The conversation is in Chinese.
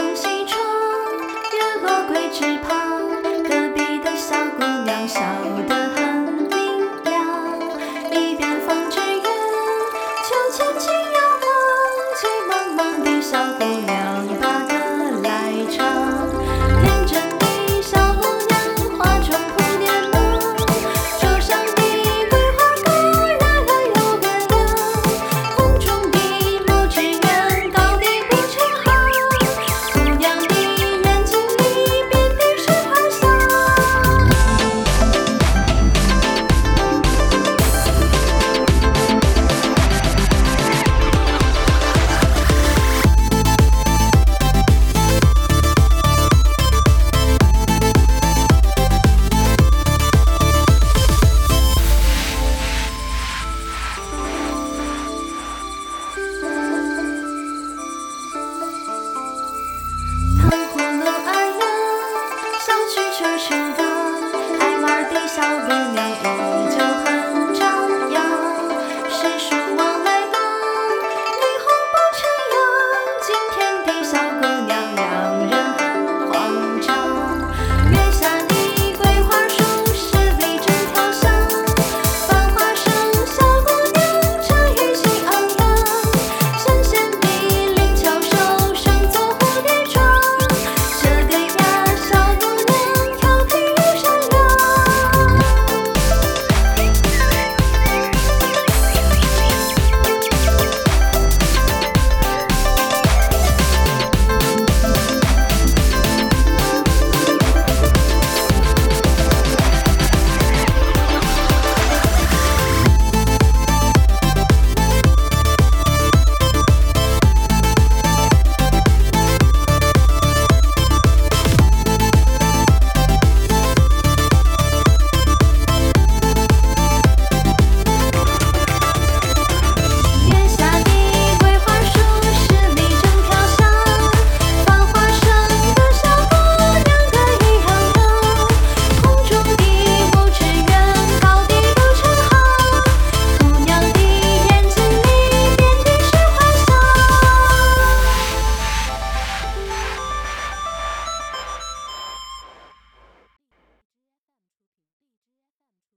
东西窗，月落归枝。